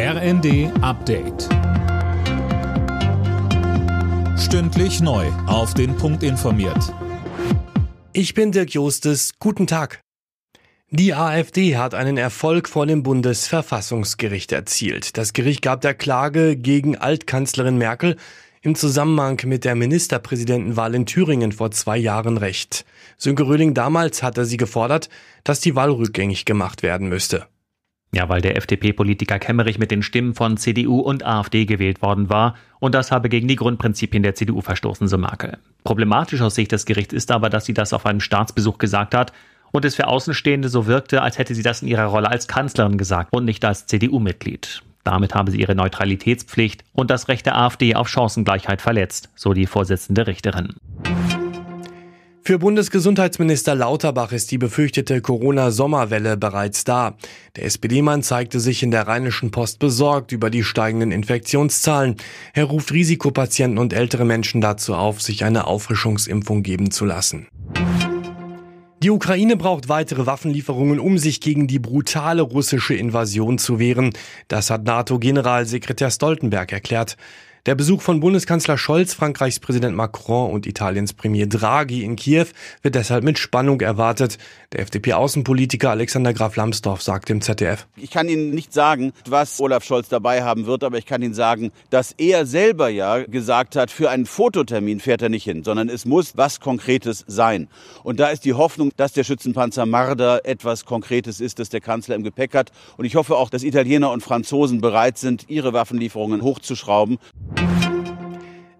RND Update. Stündlich neu. Auf den Punkt informiert. Ich bin Dirk Jostes. Guten Tag. Die AfD hat einen Erfolg vor dem Bundesverfassungsgericht erzielt. Das Gericht gab der Klage gegen Altkanzlerin Merkel im Zusammenhang mit der Ministerpräsidentenwahl in Thüringen vor zwei Jahren recht. Sönke Röhling damals hatte sie gefordert, dass die Wahl rückgängig gemacht werden müsste. Ja, weil der FDP-Politiker Kemmerich mit den Stimmen von CDU und AfD gewählt worden war und das habe gegen die Grundprinzipien der CDU verstoßen, so Merkel. Problematisch aus Sicht des Gerichts ist aber, dass sie das auf einem Staatsbesuch gesagt hat und es für Außenstehende so wirkte, als hätte sie das in ihrer Rolle als Kanzlerin gesagt und nicht als CDU-Mitglied. Damit habe sie ihre Neutralitätspflicht und das Recht der AfD auf Chancengleichheit verletzt, so die Vorsitzende Richterin. Für Bundesgesundheitsminister Lauterbach ist die befürchtete Corona-Sommerwelle bereits da. Der SPD-Mann zeigte sich in der Rheinischen Post besorgt über die steigenden Infektionszahlen. Er ruft Risikopatienten und ältere Menschen dazu auf, sich eine Auffrischungsimpfung geben zu lassen. Die Ukraine braucht weitere Waffenlieferungen, um sich gegen die brutale russische Invasion zu wehren. Das hat NATO-Generalsekretär Stoltenberg erklärt. Der Besuch von Bundeskanzler Scholz, Frankreichs Präsident Macron und Italiens Premier Draghi in Kiew wird deshalb mit Spannung erwartet. Der FDP-Außenpolitiker Alexander Graf Lambsdorff sagt im ZDF. Ich kann Ihnen nicht sagen, was Olaf Scholz dabei haben wird, aber ich kann Ihnen sagen, dass er selber ja gesagt hat, für einen Fototermin fährt er nicht hin, sondern es muss was Konkretes sein. Und da ist die Hoffnung, dass der Schützenpanzer Marder etwas Konkretes ist, das der Kanzler im Gepäck hat. Und ich hoffe auch, dass Italiener und Franzosen bereit sind, ihre Waffenlieferungen hochzuschrauben.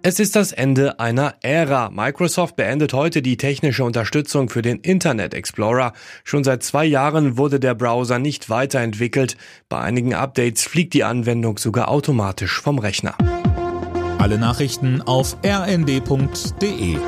Es ist das Ende einer Ära. Microsoft beendet heute die technische Unterstützung für den Internet Explorer. Schon seit zwei Jahren wurde der Browser nicht weiterentwickelt. Bei einigen Updates fliegt die Anwendung sogar automatisch vom Rechner. Alle Nachrichten auf rnd.de